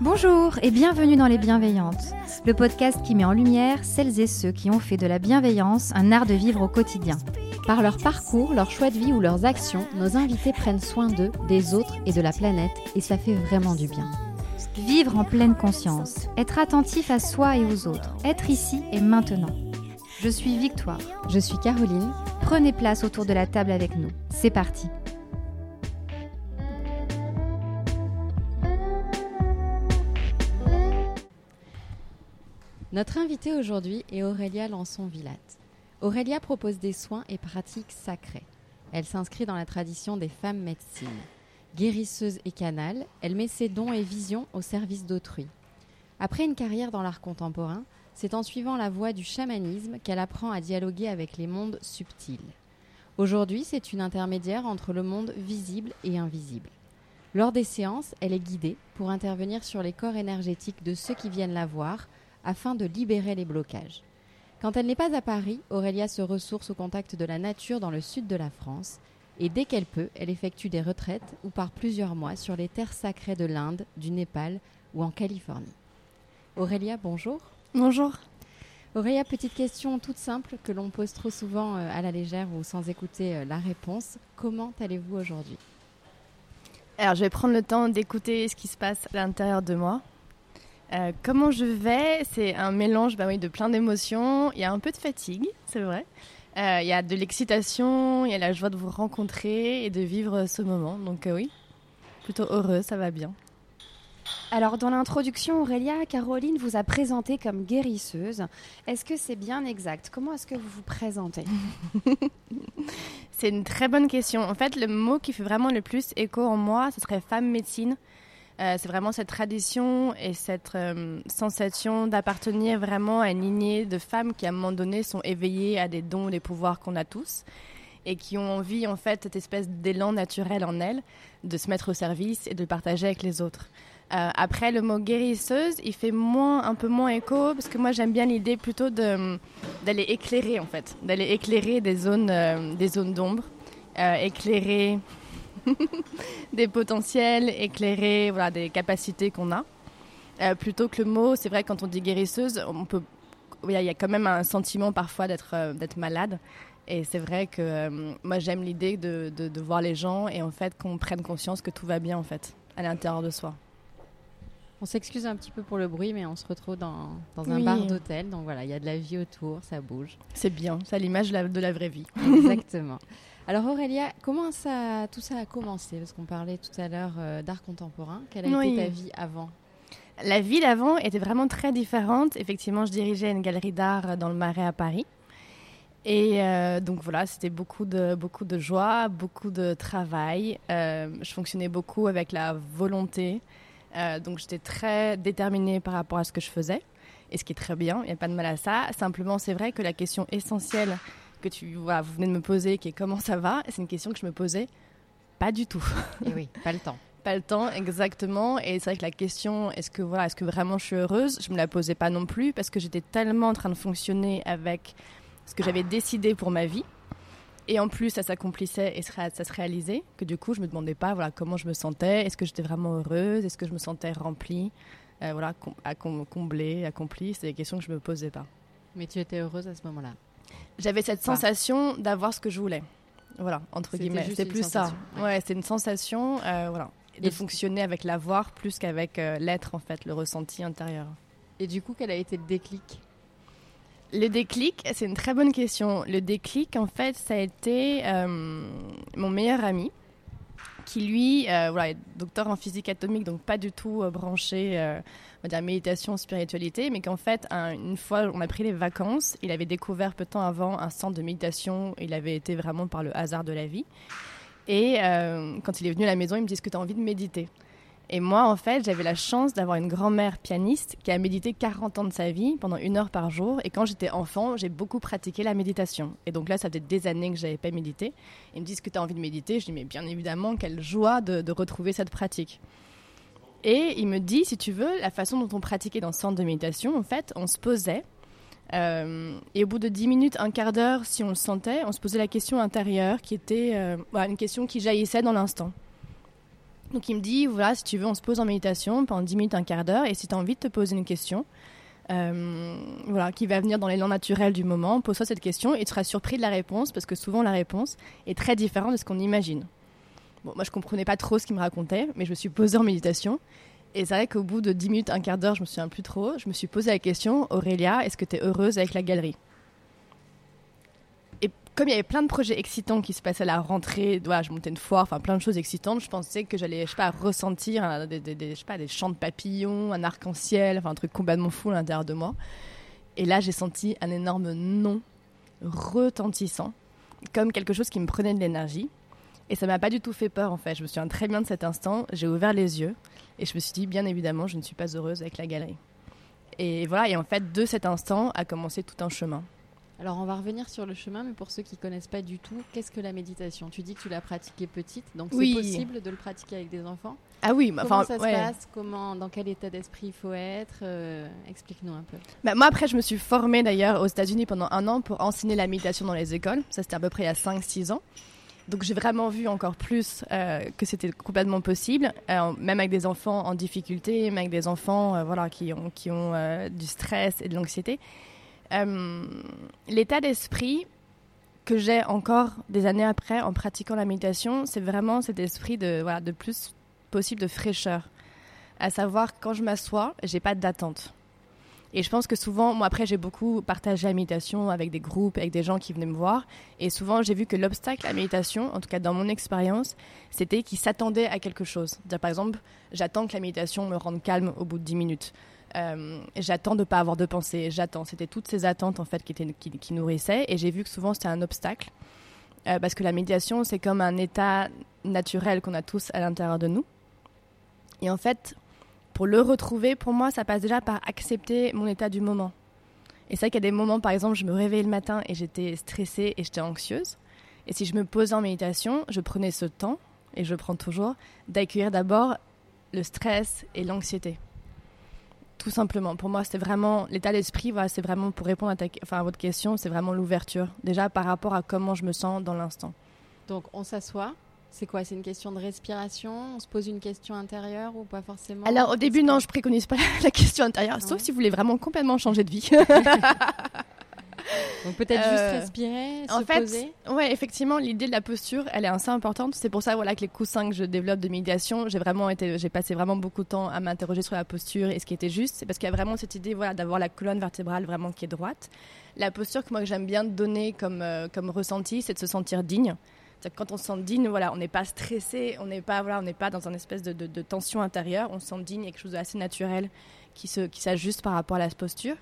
Bonjour et bienvenue dans Les Bienveillantes, le podcast qui met en lumière celles et ceux qui ont fait de la bienveillance un art de vivre au quotidien. Par leur parcours, leur choix de vie ou leurs actions, nos invités prennent soin d'eux, des autres et de la planète et ça fait vraiment du bien. Vivre en pleine conscience, être attentif à soi et aux autres, être ici et maintenant. Je suis Victoire, Je suis Caroline. prenez place autour de la table avec nous. C'est parti. Notre invitée aujourd'hui est Aurélia Lançon-Villatte. Aurélia propose des soins et pratiques sacrées. Elle s'inscrit dans la tradition des femmes médecines. Guérisseuse et canale, elle met ses dons et visions au service d'autrui. Après une carrière dans l'art contemporain, c'est en suivant la voie du chamanisme qu'elle apprend à dialoguer avec les mondes subtils. Aujourd'hui, c'est une intermédiaire entre le monde visible et invisible. Lors des séances, elle est guidée pour intervenir sur les corps énergétiques de ceux qui viennent la voir afin de libérer les blocages. Quand elle n'est pas à Paris, Aurélia se ressource au contact de la nature dans le sud de la France et dès qu'elle peut, elle effectue des retraites ou part plusieurs mois sur les terres sacrées de l'Inde, du Népal ou en Californie. Aurélia, bonjour. Bonjour. Aurélia, petite question toute simple que l'on pose trop souvent euh, à la légère ou sans écouter euh, la réponse. Comment allez-vous aujourd'hui? Alors, je vais prendre le temps d'écouter ce qui se passe à l'intérieur de moi. Euh, comment je vais C'est un mélange bah oui, de plein d'émotions. Il y a un peu de fatigue, c'est vrai. Euh, il y a de l'excitation, il y a la joie de vous rencontrer et de vivre ce moment. Donc euh, oui, plutôt heureux, ça va bien. Alors, dans l'introduction, Aurélia, Caroline vous a présenté comme guérisseuse. Est-ce que c'est bien exact? Comment est-ce que vous vous présentez? C'est une très bonne question. En fait, le mot qui fait vraiment le plus écho en moi, ce serait femme médecine. Euh, c'est vraiment cette tradition et cette euh, sensation d'appartenir vraiment à une lignée de femmes qui, à un moment donné, sont éveillées à des dons, des pouvoirs qu'on a tous et qui ont envie, en fait, cette espèce d'élan naturel en elles de se mettre au service et de partager avec les autres. Euh, après, le mot guérisseuse, il fait moins, un peu moins écho parce que moi, j'aime bien l'idée plutôt d'aller éclairer, en fait, d'aller éclairer des zones, d'ombre, éclairer des potentiels, éclairer voilà, des capacités qu'on a. Euh, plutôt que le mot, c'est vrai, quand on dit guérisseuse, on peut, il y a- il y a quand même un sentiment parfois d'être euh, d'être malade. Et c'est vrai que euh, moi, j'aime l'idée de, de, de voir les gens et en fait qu'on prenne conscience que tout va bien en fait à l'intérieur de soi. On s'excuse un petit peu pour le bruit, mais on se retrouve dans, dans un Oui. bar d'hôtel. Donc voilà, il y a de la vie autour, ça bouge. C'est bien, c'est l'image de la vraie vie. Exactement. Alors Aurélia, comment ça, tout ça a commencé? Parce qu'on parlait tout à l'heure euh, d'art contemporain. Quelle a Oui. été ta vie avant? La vie d'avant était vraiment très différente. Effectivement, je dirigeais une galerie d'art dans le Marais à Paris. Et euh, donc voilà, c'était beaucoup de, beaucoup de joie, beaucoup de travail. Euh, je fonctionnais beaucoup avec la volonté. Euh, donc j'étais très déterminée par rapport à ce que je faisais. Et ce qui est très bien, il n'y a pas de mal à ça. Simplement, c'est vrai que la question essentielle que tu, voilà, vous venez de me poser, qui est comment ça va, c'est une question que je me posais pas du tout. Et oui, pas le temps. Pas le temps, exactement. Et c'est vrai que la question, est-ce que, voilà, est-ce que vraiment je suis heureuse? Je me la posais pas non plus parce que j'étais tellement en train de fonctionner avec ce que j'avais décidé pour ma vie. Et en plus, ça s'accomplissait et ça se réalisait que du coup, je me demandais pas voilà, comment je me sentais, est-ce que j'étais vraiment heureuse, est-ce que je me sentais remplie, euh, voilà, com- comblée, accomplie? C'est des questions que je me posais pas. Mais tu étais heureuse à ce moment-là. J'avais cette sensation d'avoir ce que je voulais. Voilà, entre guillemets. C'est plus ça. sensation, ouais. Ouais, c'est une sensation, euh, voilà. De Et- fonctionner avec l'avoir plus qu'avec euh, l'être, en fait, le ressenti intérieur. Et du coup, quel a été le déclic? Le déclic, c'est une très bonne question. Le déclic, en fait, ça a été euh, mon meilleur ami, qui lui, euh, voilà, est docteur en physique atomique, donc pas du tout euh, branché, euh, on va dire méditation, spiritualité, mais qu'en fait, un- une fois, on a pris les vacances, il avait découvert peu de temps avant un centre de méditation, il avait été vraiment par le hasard de la vie. Et euh, quand il est venu à la maison, il me dit, est-ce que tu as envie de méditer? Et moi, en fait, j'avais la chance d'avoir une grand-mère pianiste qui a médité 40 ans de sa vie pendant une heure par jour. Et quand j'étais enfant, j'ai beaucoup pratiqué la méditation. Et donc là, ça fait des années que je n'avais pas médité. Ils me disent que tu as envie de méditer. Je dis, mais bien évidemment, quelle joie de, retrouver cette pratique. Et il me dit, si tu veux, la façon dont on pratiquait dans ce centre de méditation, en fait, on se posait. euh, et au bout de 10 minutes, un quart d'heure, si on le sentait, on se posait la question intérieure qui était euh, voilà, une question qui jaillissait dans l'instant. Donc il me dit, voilà, si tu veux, on se pose en méditation pendant 10 minutes, un quart d'heure, et si tu as envie de te poser une question, euh, voilà, qui va venir dans l'élan naturel du moment, pose-toi cette question et tu seras surpris de la réponse, parce que souvent la réponse est très différente de ce qu'on imagine. Bon, moi je comprenais pas trop ce qu'il me racontait, mais je me suis posée en méditation, et c'est vrai qu'au bout de 10 minutes, un quart d'heure, je me souviens plus trop, je me suis posé la question, Aurélia, est-ce que tu es heureuse avec la galerie? Comme il y avait plein de projets excitants qui se passaient à la rentrée, je montais une foire, enfin plein de choses excitantes, je pensais que j'allais, je sais pas, ressentir des, des- des- je sais pas, des chants de papillons, un arc-en-ciel, enfin un truc complètement fou à l'intérieur de moi. Et là, j'ai senti un énorme non retentissant, comme quelque chose qui me prenait de l'énergie. Et ça m'a pas du tout fait peur en fait. Je me souviens très bien de cet instant. J'ai ouvert les yeux et je me suis dit, bien évidemment, je ne suis pas heureuse avec la galerie. Et voilà. Et en fait, de cet instant a commencé tout un chemin. Alors on va revenir sur le chemin, mais pour ceux qui connaissent pas du tout, qu'est-ce que la méditation? Tu dis que tu l'as pratiquée petite, donc Oui. c'est possible de le pratiquer avec des enfants? Ah oui, bah, Comment ça ouais. se passe? Comment, Dans quel état d'esprit il faut être Euh, Explique-nous un peu. Bah, moi, après, je me suis formée d'ailleurs aux États-Unis pendant un an pour enseigner la méditation dans les écoles. Ça, c'était à peu près il y a 5-6 ans. Donc, j'ai vraiment vu encore plus euh, que c'était complètement possible, euh, même avec des enfants en difficulté, même avec des enfants voilà, qui ont, qui ont du stress et de l'anxiété. Euh, L'état d'esprit que j'ai encore des années après en pratiquant la méditation, c'est vraiment cet esprit de, voilà, de plus possible de fraîcheur. À savoir, quand je m'assois, j'ai pas d'attente. Et je pense que souvent, moi après, j'ai beaucoup partagé la méditation avec des groupes, avec des gens qui venaient me voir. Et souvent, j'ai vu que l'obstacle à la méditation, en tout cas dans mon expérience, c'était qu'ils s'attendaient à quelque chose. Par exemple, j'attends que la méditation me rende calme au bout de 10 minutes. Euh, j'attends de ne pas avoir de pensée. J'attends. C'était toutes ces attentes en fait qui, étaient, qui, nourrissaient. Et j'ai vu que souvent, c'était un obstacle. Euh, parce que la méditation, c'est comme un état naturel qu'on a tous à l'intérieur de nous. Et en fait, pour le retrouver, pour moi, ça passe déjà par accepter mon état du moment. Et c'est vrai qu'il y a des moments, par exemple, je me réveillais le matin et j'étais stressée et j'étais anxieuse. Et si je me posais en méditation, je prenais ce temps, et je prends toujours, d'accueillir d'abord le stress et l'anxiété. Tout simplement. Pour moi, c'est vraiment l'état d'esprit, voilà, c'est vraiment pour répondre à, ta- enfin, à votre question, c'est vraiment l'ouverture. Déjà par rapport à comment je me sens dans l'instant. Donc on s'assoit. C'est quoi? C'est une question de respiration? On se pose une question intérieure ou pas forcément? Alors au début, non, je préconise pas la question intérieure, Non. sauf si vous voulez vraiment complètement changer de vie. Donc peut-être Euh, juste respirer, en se fait, poser. Ouais, effectivement, l'idée de la posture, elle est assez importante. C'est pour ça, voilà, que les coussins que je développe de médiation, j'ai vraiment été, j'ai passé vraiment beaucoup de temps à m'interroger sur la posture et ce qui était juste. C'est parce qu'il y a vraiment cette idée, voilà, d'avoir la colonne vertébrale vraiment qui est droite. La posture que moi j'aime bien donner comme euh, comme ressenti, c'est de se sentir digne. C'est-à-dire que quand on se sent digne, voilà, on n'est pas stressé, on n'est pas, voilà, on n'est pas dans une espèce de, de- de tension intérieure. On se sent digne, il y a quelque chose d'assez naturel qui se, qui s'ajuste par rapport à la posture.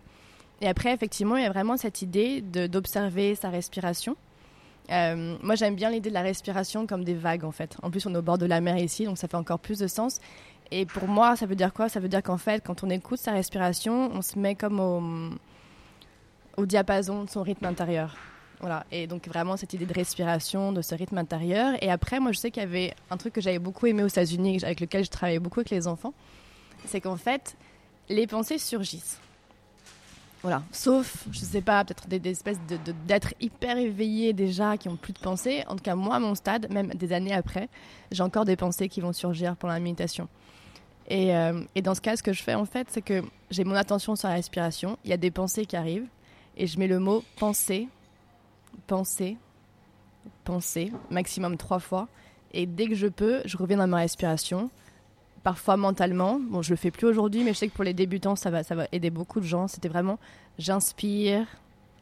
Et après, effectivement, il y a vraiment cette idée d'observer sa respiration. Euh, moi, j'aime bien l'idée de la respiration comme des vagues, en fait. En plus, on est au bord de la mer ici, donc ça fait encore plus de sens. Et pour moi, ça veut dire quoi? Ça veut dire qu'en fait, quand on écoute sa respiration, on se met comme au, au diapason de son rythme intérieur. Voilà. Et donc, vraiment, cette idée de respiration, de ce rythme intérieur. Et après, moi, je sais qu'il y avait un truc que j'avais beaucoup aimé aux États-Unis, avec lequel je travaillais beaucoup avec les enfants. C'est qu'en fait, les pensées surgissent. Voilà. Sauf, je sais pas, peut-être des, espèces de- de- d'êtres hyper éveillés déjà, qui ont plus de pensées. En tout cas, moi, à mon stade, même des années après, j'ai encore des pensées qui vont surgir pendant la méditation. Et, euh, et dans ce cas, ce que je fais, en fait, c'est que j'ai mon attention sur la respiration. Il y a des pensées qui arrivent. Et je mets le mot pensée, pensée, pensée, maximum trois fois. Et dès que je peux, je reviens dans ma respiration parfois mentalement. Bon, je le fais plus aujourd'hui, mais je sais que pour les débutants, ça va, ça va aider beaucoup de gens. C'était vraiment j'inspire,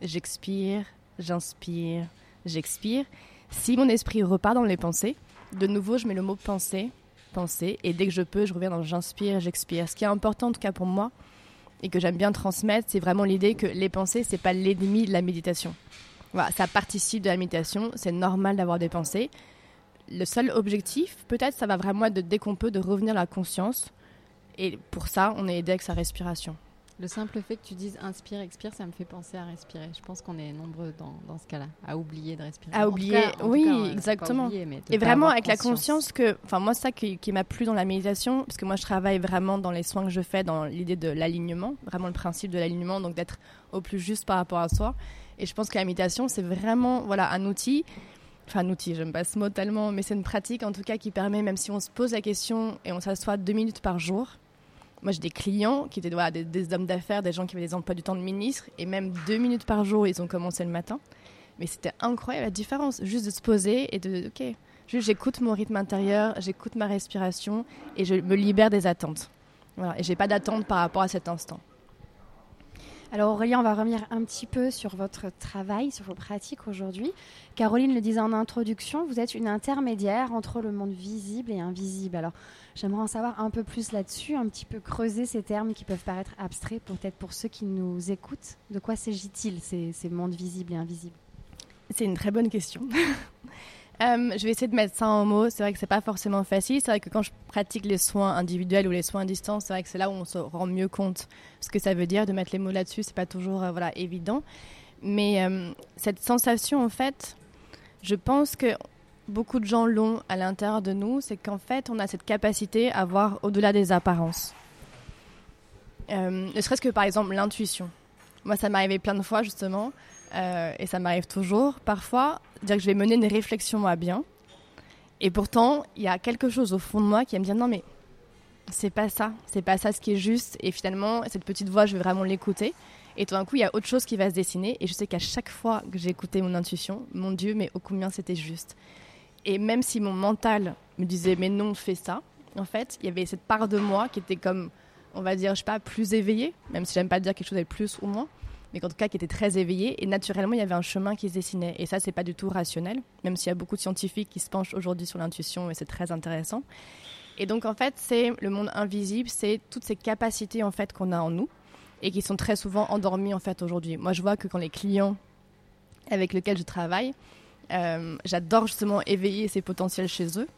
j'expire, j'inspire, j'expire. Si mon esprit repart dans les pensées, de nouveau, je mets le mot pensée, pensée, et dès que je peux, je reviens dans j'inspire, j'expire. Ce qui est important, en tout cas pour moi, et que j'aime bien transmettre, c'est vraiment l'idée que les pensées, c'est pas l'ennemi de la méditation. Voilà, ça participe de la méditation, c'est normal d'avoir des pensées le seul objectif, peut-être, ça va vraiment être de, dès qu'on peut, de revenir à la conscience. Et pour ça, on est aidé avec sa respiration. Le simple fait que tu dises inspire, expire, ça me fait penser à respirer. Je pense qu'on est nombreux dans, dans ce cas-là, à oublier de respirer. À En oublier, cas- oui, cas, exactement. oublier, Et vraiment avec la conscience que, enfin moi ça qui, qui m'a plu dans la méditation, parce que moi je travaille vraiment dans les soins que je fais, dans l'idée de l'alignement, vraiment le principe de l'alignement, donc d'être au plus juste par rapport à soi. Et je pense que la méditation c'est vraiment voilà un outil, enfin un outil, j'aime pas ce mot tellement, mais c'est une pratique en tout cas qui permet, même si on se pose la question et on s'assoit deux minutes par jour. Moi j'ai des clients qui étaient des hommes d'affaires, des gens qui avaient des emplois du temps de ministre, et même deux minutes par jour ils ont commencé le matin. Mais c'était incroyable la différence, juste de se poser et de, ok, Juste, j'écoute mon rythme intérieur, j'écoute ma respiration et je me libère des attentes. Voilà, et j'ai pas d'attente par rapport à cet instant. Alors Aurélie, on va revenir un petit peu sur votre travail, sur vos pratiques aujourd'hui. Caroline le disait en introduction, vous êtes une intermédiaire entre le monde visible et invisible. Alors j'aimerais en savoir un peu plus là-dessus, un petit peu creuser ces termes qui peuvent paraître abstraits, peut-être pour ceux qui nous écoutent. De quoi s'agit-il, ces, ces mondes visibles et invisibles? C'est une très bonne question. Euh, je vais essayer de mettre ça en mots. C'est vrai que c'est pas forcément facile. C'est vrai que quand je pratique les soins individuels ou les soins à distance, c'est vrai que c'est là où on se rend mieux compte ce que ça veut dire. De mettre les mots là-dessus, c'est pas toujours euh, voilà évident. Mais euh, cette sensation, en fait, je pense que beaucoup de gens l'ont à l'intérieur de nous. C'est qu'en fait, on a cette capacité à voir au-delà des apparences. Ne serait-ce que par exemple l'intuition. Moi, ça m'est arrivé plein de fois justement. Euh, et ça m'arrive toujours parfois, dire que je vais mener une réflexion à bien. Et pourtant, il y a quelque chose au fond de moi qui va me dire non, mais c'est pas ça, c'est pas ça ce qui est juste. Et finalement, cette petite voix, je vais vraiment l'écouter. Et tout d'un coup, il y a autre chose qui va se dessiner. Et je sais qu'à chaque fois que j'ai écouté mon intuition, mon Dieu, mais ô combien c'était juste. Et même si mon mental me disait mais non, fais ça, en fait, il y avait cette part de moi qui était comme, on va dire, je sais pas, plus éveillée, même si j'aime pas dire quelque chose avec plus ou moins mais en tout cas qui était très éveillé. Et naturellement, il y avait un chemin qui se dessinait. Et ça, c'est pas du tout rationnel, même s'il y a beaucoup de scientifiques qui se penchent aujourd'hui sur l'intuition, et c'est très intéressant. Et donc, en fait, c'est le monde invisible, c'est toutes ces capacités en fait qu'on a en nous et qui sont très souvent endormies en fait aujourd'hui. Moi, je vois que quand les clients avec lesquels je travaille, euh, j'adore justement éveiller ces potentiels chez eux,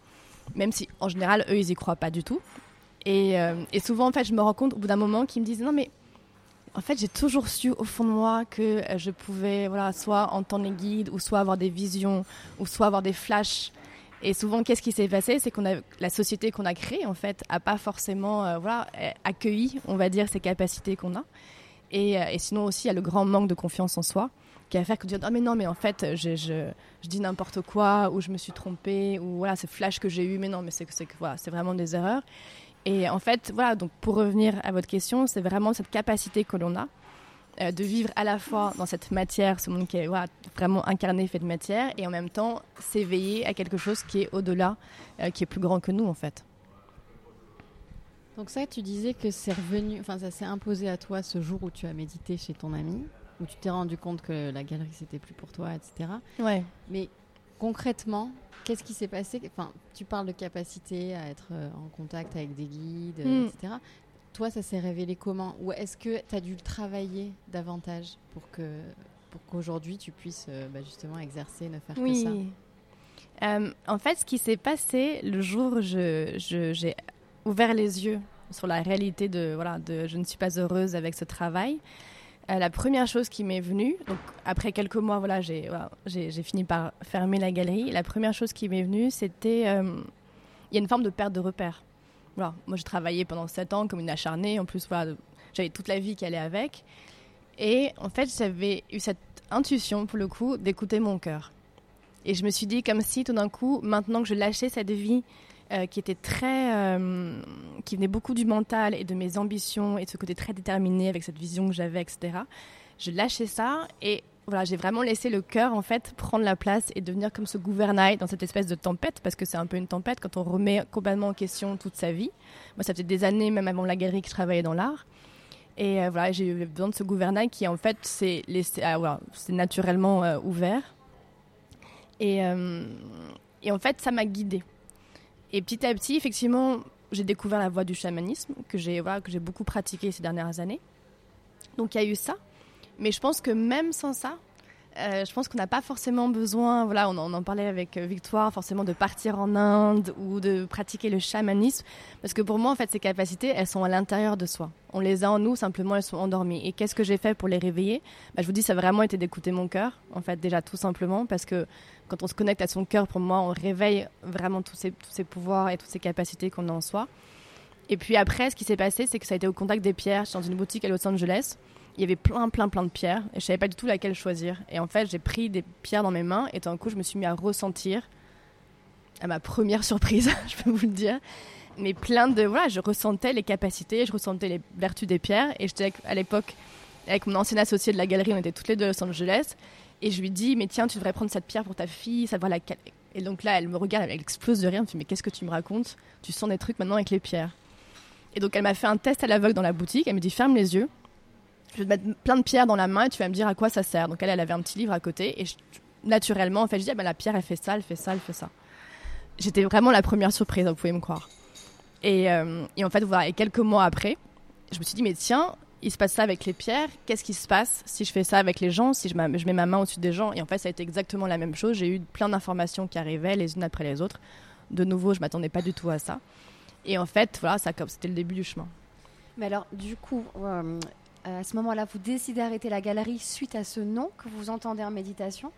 même si en général, eux, ils y croient pas du tout. Et, euh, et souvent, en fait, je me rends compte au bout d'un moment qu'ils me disent non mais en fait, j'ai toujours su au fond de moi que euh, je pouvais, voilà, soit entendre les guides, ou soit avoir des visions, ou soit avoir des flashs. Et souvent, qu'est-ce qui s'est passé? C'est qu'on a la société qu'on a créée, en fait, a pas forcément, euh, voilà, euh, accueilli, on va dire, ces capacités qu'on a. Et, sinon aussi, il y a le grand manque de confiance en soi qui va faire que dire ah mais non mais en fait je, dis n'importe quoi ou je me suis trompée ou voilà ce flash que j'ai eu mais non mais c'est vraiment des erreurs et en fait, voilà, donc pour revenir à votre question, c'est vraiment cette capacité que l'on a euh, de vivre à la fois dans cette matière, ce monde qui est voilà, vraiment incarné, fait de matière, et en même temps s'éveiller à quelque chose qui est au-delà, euh, qui est plus grand que nous en fait. Donc ça, tu disais que c'est revenu, enfin ça s'est imposé à toi ce jour où tu as médité chez ton ami, où tu t'es rendu compte que la galerie c'était plus pour toi, etc. Ouais. Mais concrètement, qu'est-ce qui s'est passé? Enfin, tu parles de capacité à être euh, en contact avec des guides, Mm. etc. Toi, ça s'est révélé comment? Ou est-ce que tu as dû le travailler davantage pour que pour qu'aujourd'hui tu puisses euh, bah, justement exercer, ne faire que ça? Oui. Euh, en fait, ce qui s'est passé le jour où j'ai ouvert les yeux sur la réalité de voilà de je ne suis pas heureuse avec ce travail. Euh, la première chose qui m'est venue, donc après quelques mois, voilà, j'ai fini par fermer la galerie. La première chose qui m'est venue, c'était euh, il y a une forme de perte de repère. Voilà, moi, j'ai travaillé pendant sept ans comme une acharnée. En plus, voilà, j'avais toute la vie qui allait avec. Et en fait, j'avais eu cette intuition, pour le coup, d'écouter mon cœur. Et je me suis dit, comme si tout d'un coup, maintenant que je lâchais cette vie euh, qui était très. euh, qui venait beaucoup du mental et de mes ambitions et de ce côté très déterminé avec cette vision que j'avais, etc., je lâchais ça et voilà, j'ai vraiment laissé le cœur en fait prendre la place et devenir comme ce gouvernail dans cette espèce de tempête parce que c'est un peu une tempête quand on remet complètement en question toute sa vie. Moi, ça faisait des années, même avant la galerie, que je travaillais dans l'art. Et euh, voilà, j'ai eu besoin de ce gouvernail qui en fait s'est ah, voilà, naturellement ouvert. Et, et en fait, ça m'a guidée. Et petit à petit, effectivement, j'ai découvert la voie du chamanisme que j'ai voilà, beaucoup pratiqué ces dernières années. Donc il y a eu ça. Mais je pense que même sans ça, euh, je pense qu'on n'a pas forcément besoin, voilà, on en, on en parlait avec euh, Victoire, forcément de partir en Inde ou de pratiquer le chamanisme, parce que pour moi, en fait, ces capacités, elles sont à l'intérieur de soi. On les a en nous, simplement, elles sont endormies. Et qu'est-ce que j'ai fait pour les réveiller? Bah, Je vous dis, ça a vraiment été d'écouter mon cœur, en fait, déjà tout simplement, parce que quand on se connecte à son cœur, pour moi, on réveille vraiment tous ces, tous ces pouvoirs et toutes ces capacités qu'on a en soi. Et puis après, ce qui s'est passé, c'est que ça a été au contact des pierres. J'étais dans une boutique à Los Angeles. Il y avait plein, plein, plein de pierres. Et je savais pas du tout laquelle choisir. Et en fait, j'ai pris des pierres dans mes mains. Et d'un coup, je me suis mis à ressentir, à ma première surprise, je peux vous le dire, mais plein de. Voilà, je ressentais les capacités, je ressentais les vertus des pierres. Et j'étais à l'époque avec mon ancien associé de la galerie, on était toutes les deux à Los Angeles. Et je lui dis, mais tiens, tu devrais prendre cette pierre pour ta fille, savoir laquelle? Et donc là, elle me regarde, elle explose de rire. Elle me dit, mais qu'est-ce que tu me racontes? Tu sens des trucs maintenant avec les pierres. Et donc elle m'a fait un test à l'aveugle dans la boutique. Elle me dit, ferme les yeux. Je vais te mettre plein de pierres dans la main et tu vas me dire à quoi ça sert. Donc elle, elle avait un petit livre à côté. Et naturellement, en fait, je dis, ah ben, la pierre, elle fait ça, elle fait ça, elle fait ça. J'étais vraiment la première surprise, vous pouvez me croire. Et, euh, et en fait, voilà, et quelques mois après, je me suis dit, mais tiens, il se passe ça avec les pierres, qu'est-ce qui se passe si je fais ça avec les gens, si je, je mets ma main au-dessus des gens? Et en fait, ça a été exactement la même chose. J'ai eu plein d'informations qui arrivaient les unes après les autres. De nouveau, je m'attendais pas du tout à ça. Et en fait, voilà, ça, c'était le début du chemin. Mais alors, du coup, euh, à ce moment-là, vous décidez d'arrêter la galerie suite à ce nom que vous entendez en méditation?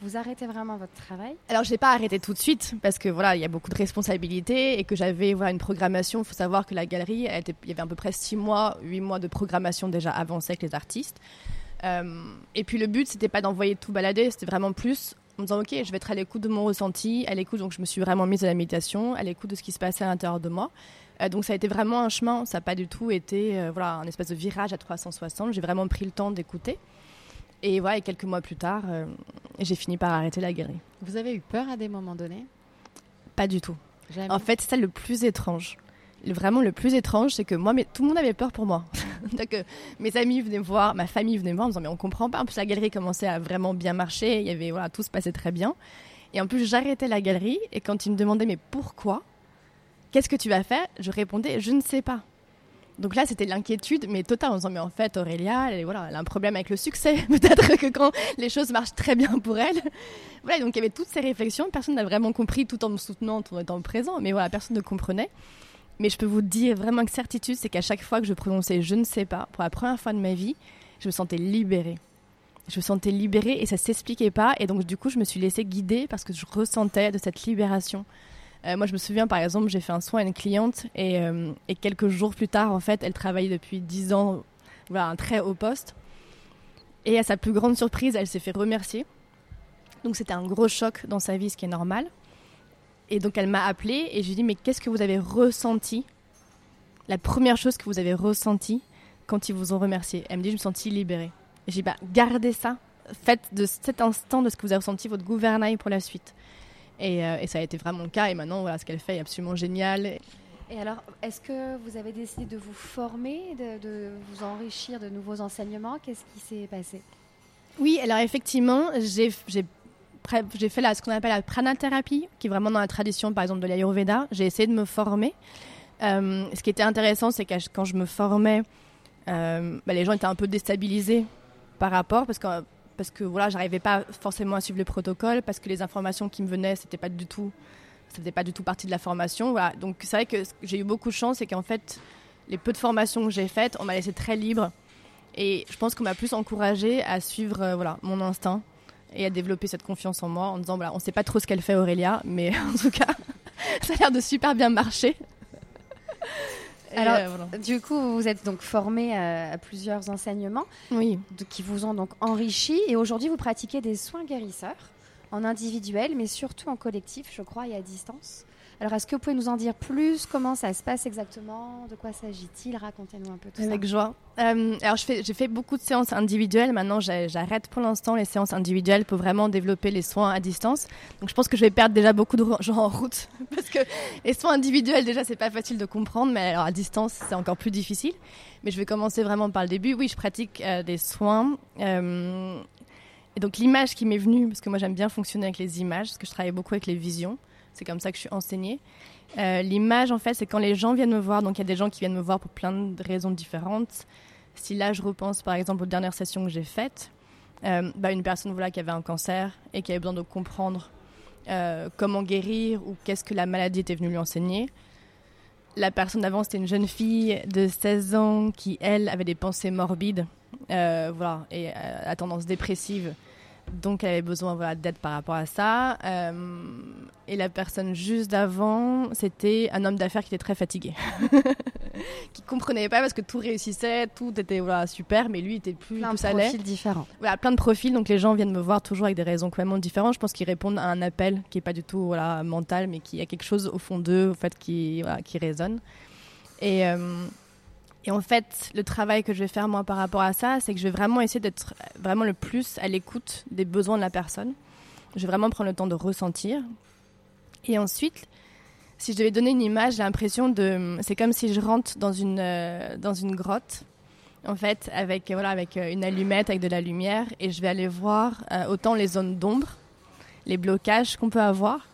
Vous arrêtez vraiment votre travail? Alors, je l'ai pas arrêté tout de suite parce que voilà, il y a beaucoup de responsabilités et que j'avais voilà une programmation. Il faut savoir que la galerie, il y avait à peu près six mois, huit mois de programmation déjà avancée avec les artistes. Euh, et puis le but, c'était pas d'envoyer tout balader, c'était vraiment plus en me disant ok, je vais être à l'écoute de mon ressenti, à l'écoute. Donc, je me suis vraiment mise à la méditation, à l'écoute de ce qui se passait à l'intérieur de moi. Euh, donc, ça a été vraiment un chemin. Ça n'a pas du tout été euh, voilà un espèce de virage à 360. J'ai vraiment pris le temps d'écouter. Et voilà, et quelques mois plus tard, euh, j'ai fini par arrêter la galerie. Vous avez eu peur à des moments donnés? Pas du tout. Jamais. En fait, c'est ça le plus étrange. Le- vraiment, le plus étrange, c'est que moi, mais, tout le monde avait peur pour moi. Donc, euh, mes amis venaient me voir, ma famille venait me voir en me disant, mais on comprend pas. En plus, la galerie commençait à vraiment bien marcher. Il y avait, voilà, tout se passait très bien. Et en plus, j'arrêtais la galerie. Et quand ils me demandaient, mais pourquoi? Qu'est-ce que tu vas faire? Je répondais, je ne sais pas. Donc là, c'était l'inquiétude, mais totale, en disant, mais en fait, Aurélia, elle, voilà, elle a un problème avec le succès. Peut-être que quand les choses marchent très bien pour elle. Voilà, donc il y avait toutes ces réflexions. Personne n'a vraiment compris tout en me soutenant, tout en étant présent. Mais voilà, personne ne comprenait. Mais je peux vous dire vraiment que certitude, c'est qu'à chaque fois que je prononçais je ne sais pas, pour la première fois de ma vie, je me sentais libérée. Je me sentais libérée et ça s'expliquait pas. Et donc, du coup, je me suis laissée guider parce que je ressentais de cette libération. Euh, moi, je me souviens, par exemple, j'ai fait un soin à une cliente et, euh, quelques jours plus tard, en fait, elle travaillait depuis 10 ans, voilà, un très haut poste. Et à sa plus grande surprise, elle s'est fait remercier. Donc, c'était un gros choc dans sa vie, ce qui est normal. Et donc, elle m'a appelée et je lui ai dit, mais qu'est-ce que vous avez ressenti? La première chose que vous avez ressenti quand ils vous ont remercié? Elle me dit, je me sentis libérée. Et j'ai dit, bah, gardez ça. Faites de cet instant de ce que vous avez ressenti votre gouvernail pour la suite. Et, euh, et ça a été vraiment le cas. Et maintenant, voilà, ce qu'elle fait est absolument génial. Et alors, est-ce que vous avez décidé de vous former, de, de vous enrichir de nouveaux enseignements? Qu'est-ce qui s'est passé? Oui, alors effectivement, j'ai j'ai fait la, ce qu'on appelle la pranathérapie, qui est vraiment dans la tradition, par exemple, de l'Ayurveda. J'ai essayé de me former. Euh, ce qui était intéressant, c'est que quand je me formais, euh, bah, les gens étaient un peu déstabilisés par rapport, parce que, parce que voilà, j'arrivais pas forcément à suivre le protocole, parce que les informations qui me venaient, c'était pas du tout, ça faisait pas du tout partie de la formation. Voilà. Donc c'est vrai que j'ai eu beaucoup de chance, c'est qu'en fait, les peu de formations que j'ai faites, on m'a laissé très libre. Et je pense qu'on m'a plus encouragé à suivre euh, voilà, mon instinct et à développer cette confiance en moi en disant voilà, on sait pas trop ce qu'elle fait Aurélia, mais en tout cas, ça a l'air de super bien marcher. Alors, euh, voilà. Du coup, vous vous êtes donc formé à, à plusieurs enseignements oui. de- qui vous ont donc enrichi. Et aujourd'hui, vous pratiquez des soins guérisseurs en individuel, mais surtout en collectif, je crois, et à distance. Alors, est-ce que vous pouvez nous en dire plus? Comment ça se passe exactement? De quoi s'agit-il? Racontez-nous un peu tout Avec joie. Euh, alors, j'ai fait beaucoup de séances individuelles. Maintenant, j'arrête pour l'instant les séances individuelles pour vraiment développer les soins à distance. Donc, je pense que je vais perdre déjà beaucoup de gens en route parce que les soins individuels, déjà, c'est pas facile de comprendre, mais alors à distance, c'est encore plus difficile. Mais je vais commencer vraiment par le début. Oui, je pratique euh, des soins. euh, et donc, l'image qui m'est venue, parce que moi, j'aime bien fonctionner avec les images, parce que je travaille beaucoup avec les visions. C'est comme ça que je suis enseignée. Euh, L'image, en fait, c'est quand les gens viennent me voir. Donc, il y a des gens qui viennent me voir pour plein de raisons différentes. Si là, je repense par exemple aux dernières sessions que j'ai faites, Euh, bah, une personne voilà, qui avait un cancer et qui avait besoin de comprendre euh, comment guérir ou qu'est-ce que la maladie était venue lui enseigner. La personne d'avant, c'était une jeune fille de 16 ans qui, elle, avait des pensées morbides voilà, et à tendance dépressive donc elle avait besoin voilà, d'aide par rapport à ça. Euh, et la personne juste d'avant, c'était un homme d'affaires qui était très fatigué. qui comprenait pas parce que tout réussissait, tout était voilà, super, mais lui était plus plein de profils différents. Voilà, plein de profils, donc les gens viennent me voir toujours avec des raisons complètement différentes. Je pense qu'ils répondent à un appel qui est pas du tout voilà, mental, mais qui a quelque chose au fond d'eux, au fait, qui, voilà, qui résonne. Et, euh, et en fait, le travail que je vais faire moi par rapport à ça, c'est que je vais vraiment essayer d'être vraiment le plus à l'écoute des besoins de la personne. Je vais vraiment prendre le temps de ressentir. Et ensuite, si je devais donner une image, j'ai l'impression de. C'est comme si je rentre dans une, euh, dans une grotte, en fait, avec, voilà, avec euh, une allumette, avec de la lumière, et je vais aller voir euh, autant les zones d'ombre, les blocages qu'on peut avoir,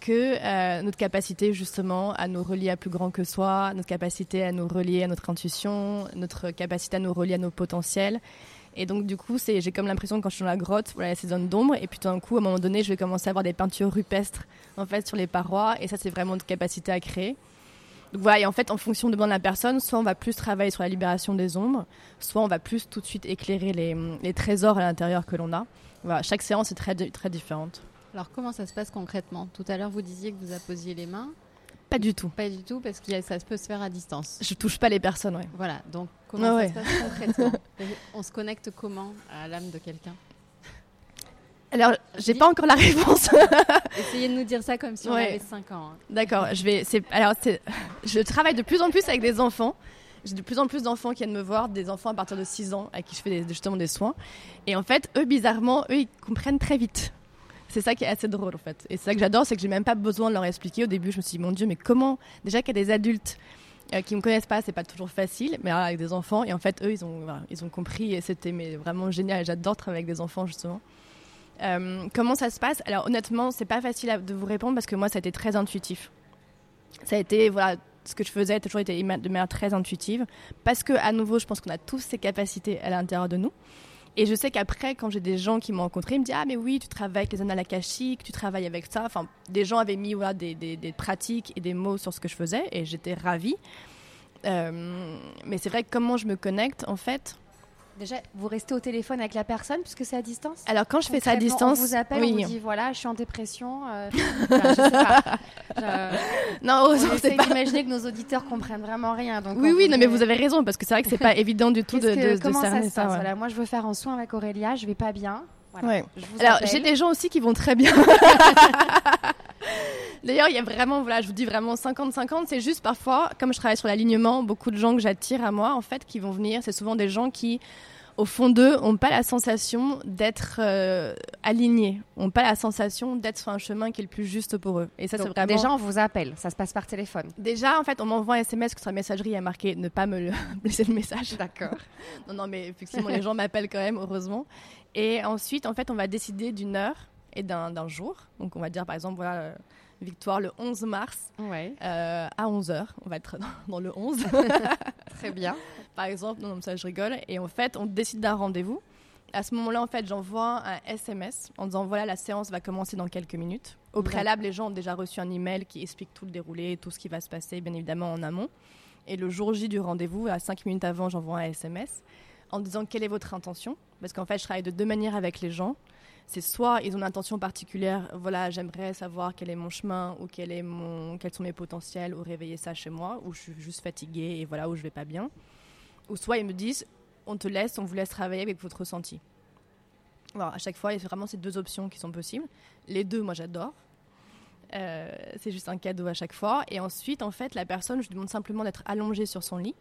que euh, notre capacité justement à nous relier à plus grand que soi, notre capacité à nous relier à notre intuition, notre capacité à nous relier à nos potentiels. Et donc du coup, j'ai comme l'impression que quand je suis dans la grotte, voilà, ces zones d'ombre, et puis tout d'un coup, à un moment donné, je vais commencer à avoir des peintures rupestres en fait sur les parois, et ça, c'est vraiment notre capacité à créer. Donc voilà, et en fait, en fonction de la personne, soit on va plus travailler sur la libération des ombres, soit on va plus tout de suite éclairer les, trésors à l'intérieur que l'on a. Chaque séance est très, très différente. Alors comment ça se passe concrètement? Tout à l'heure, vous disiez que vous apposiez les mains. Pas du tout. Pas du tout, parce que ça peut se faire à distance. Je touche pas les personnes, oui. Voilà, donc comment ça se passe concrètement? On se connecte comment à l'âme de quelqu'un? Alors, j'ai pas encore la réponse. Essayez de nous dire ça comme si on avait 5 ans. Hein. D'accord, je vais. Alors, je travaille de plus en plus avec des enfants. J'ai de plus en plus d'enfants qui viennent me voir, des enfants à partir de 6 ans à qui je fais justement des soins. Et en fait, eux, bizarrement, eux, ils comprennent très vite. C'est ça qui est assez drôle en fait. Et c'est ça que j'adore, c'est que j'ai même pas besoin de leur expliquer. Au début, je me suis dit, mon Dieu, mais comment? Déjà qu'il y a des adultes euh, qui me connaissent pas, c'est pas toujours facile, mais avec des enfants. Et en fait, eux, ils ont, ils ont compris et c'était vraiment génial. J'adore travailler avec des enfants justement. Euh, comment ça se passe? Alors honnêtement, c'est pas facile de vous répondre parce que moi, ça a été très intuitif. Ça a été voilà ce que je faisais a toujours été de manière très intuitive parce que à nouveau, je pense qu'on a tous ces capacités à l'intérieur de nous. Et je sais qu'après, quand j'ai des gens qui m'ont rencontré, ils me disent Ah, mais oui, tu travailles avec les annales tu travailles avec ça. Enfin, des gens avaient mis voilà, des, des, des pratiques et des mots sur ce que je faisais et j'étais ravie. Euh, mais c'est vrai que comment je me connecte, en fait, Déjà, vous restez au téléphone avec la personne puisque c'est à distance Alors quand je fais ça à distance, on vous appelle, on vous dit voilà, je suis en dépression. Euh, je sais pas. non, on essaie d'imaginer que nos auditeurs comprennent vraiment rien. Donc oui, oui, non, mais vous avez raison parce que c'est vrai que c'est pas évident du tout de, de, de, comment cerner ça. ça voilà, moi, je veux faire un soin avec Aurélia, je vais pas bien. Voilà, ouais. Alors j'ai des gens aussi qui vont très bien. D'ailleurs, il y a vraiment, voilà, je vous dis vraiment 50-50. C'est juste parfois, comme je travaille sur l'alignement, beaucoup de gens que j'attire à moi, en fait, qui vont venir. C'est souvent des gens qui au fond d'eux, n'ont pas la sensation d'être euh, alignés, n'ont pas la sensation d'être sur un chemin qui est le plus juste pour eux. Et ça, c'est vraiment... Déjà, on vous appelle, ça se passe par téléphone. Déjà, en fait, on m'envoie un SMS que sur la messagerie, il y a marqué ne pas me laisser le message. D'accord. non, non, mais effectivement, les gens m'appellent quand même, heureusement. Et ensuite, en fait, on va décider d'une heure et d'un jour. Donc, on va dire, par exemple, voilà. Euh, Victoire le 11 mars ouais. euh, à 11h. On va être dans, dans le 11. Très bien par exemple. Non, non, ça, je rigole. Et en fait, on décide d'un rendez-vous. À ce moment-là, en fait, j'envoie un SMS en disant voilà, la séance va commencer dans quelques minutes. Au préalable, les gens ont déjà reçu un email qui explique tout le déroulé, tout ce qui va se passer, bien évidemment, en amont. Et le jour J du rendez-vous, à 5 minutes avant, j'envoie un SMS en disant quelle est votre intention? Parce qu'en fait, je travaille de deux manières avec les gens. C'est soit ils ont une intention particulière, voilà, j'aimerais savoir quel est mon chemin ou quel est mon, quels sont mes potentiels ou réveiller ça chez moi, ou je suis juste fatiguée et voilà, où je vais pas bien ou soit ils me disent on te laisse, on vous laisse travailler avec votre ressenti. à chaque fois, il y a vraiment ces deux options qui sont possibles. Les deux, moi, j'adore. Euh, c'est juste un cadeau à chaque fois. Et ensuite, en fait, la personne, je lui demande simplement d'être allongée sur son lit,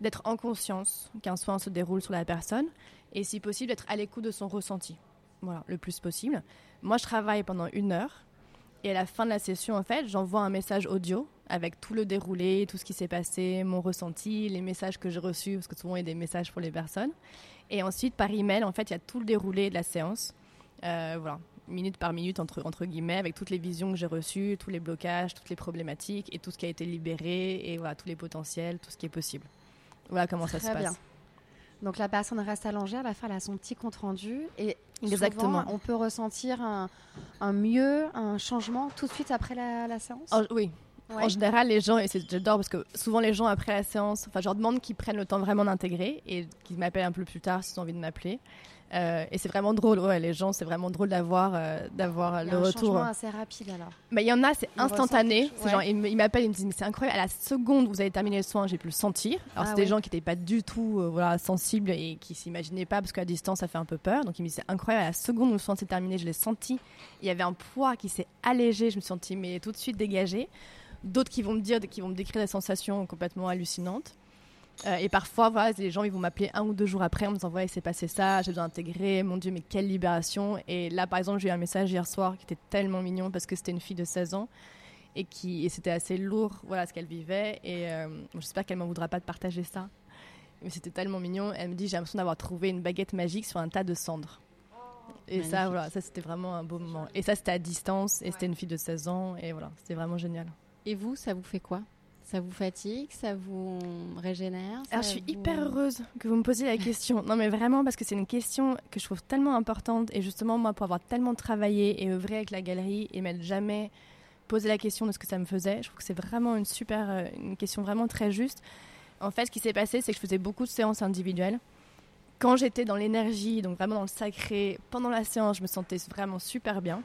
d'être en conscience qu'un soin se déroule sur la personne, et si possible, d'être à l'écoute de son ressenti. Voilà, le plus possible. Moi, je travaille pendant une heure, et à la fin de la session, en fait, j'envoie un message audio avec tout le déroulé, tout ce qui s'est passé, mon ressenti, les messages que j'ai reçus, parce que souvent il y a des messages pour les personnes. Et ensuite, par email, en fait, il y a tout le déroulé de la séance. Euh, voilà, minute par minute, entre, entre guillemets, avec toutes les visions que j'ai reçues, tous les blocages, toutes les problématiques et tout ce qui a été libéré, et voilà, tous les potentiels, tout ce qui est possible. Voilà comment ça se passe. Donc la personne reste allongée, à la fin elle a son petit compte rendu et Exactement. souvent, on peut ressentir un, un mieux, un changement tout de suite après la, la séance? Oui. Ouais. En général, les gens, et c'est- j'adore parce que souvent les gens après la séance, enfin, je leur demande qu'ils prennent le temps vraiment d'intégrer et qu'ils m'appellent un peu plus tard s'ils ont envie de m'appeler. Euh, et c'est vraiment drôle, ouais, les gens, c'est vraiment drôle d'avoir euh, d'avoir Il le un retour. changement assez rapide alors. Mais il y en a, c'est instantané. genre, ouais. m'appellent, ils me disent, mais c'est incroyable. À la seconde où vous avez terminé le soin, j'ai pu le sentir. Alors, Ah c'est des gens qui n'étaient pas du tout euh, voilà, sensibles et qui s'imaginaient pas, parce qu'à distance, ça fait un peu peur. Donc, ils me disent, c'est incroyable. À la seconde où le soin s'est terminé, je l'ai senti. Il y avait un poids qui s'est allégé. Je me suis sentie, mais tout de suite dégagée. D'autres qui vont me dire, qui vont me décrire des sensations complètement hallucinantes. Euh, et parfois, voilà, les gens ils vont m'appeler un ou deux jours après en me disant Ouais, il s'est passé ça, j'ai besoin d'intégrer, mon Dieu, mais quelle libération. Et là, par exemple, j'ai eu un message hier soir qui était tellement mignon parce que c'était une fille de 16 ans et, qui, et c'était assez lourd, voilà ce qu'elle vivait. Et euh, j'espère qu'elle m'en voudra pas de partager ça. Mais c'était tellement mignon. Elle me dit J'ai l'impression d'avoir trouvé une baguette magique sur un tas de cendres. Et ça, voilà, ça c'était vraiment un beau moment. Et ça, c'était à distance et c'était une fille de 16 ans. Et voilà, c'était vraiment génial. Et vous, ça vous fait quoi? Ça vous fatigue Ça vous régénère Alors, je suis vous- hyper heureuse que vous me posiez la question. Non, mais vraiment, parce que c'est une question que je trouve tellement importante. Et justement, moi, pour avoir tellement travaillé et œuvré avec la galerie et m'être jamais posé la question de ce que ça me faisait, je trouve que c'est vraiment une super, euh, une question vraiment très juste. En fait, ce qui s'est passé, c'est que je faisais beaucoup de séances individuelles. Quand j'étais dans l'énergie, donc vraiment dans le sacré, pendant la séance, je me sentais vraiment super bien.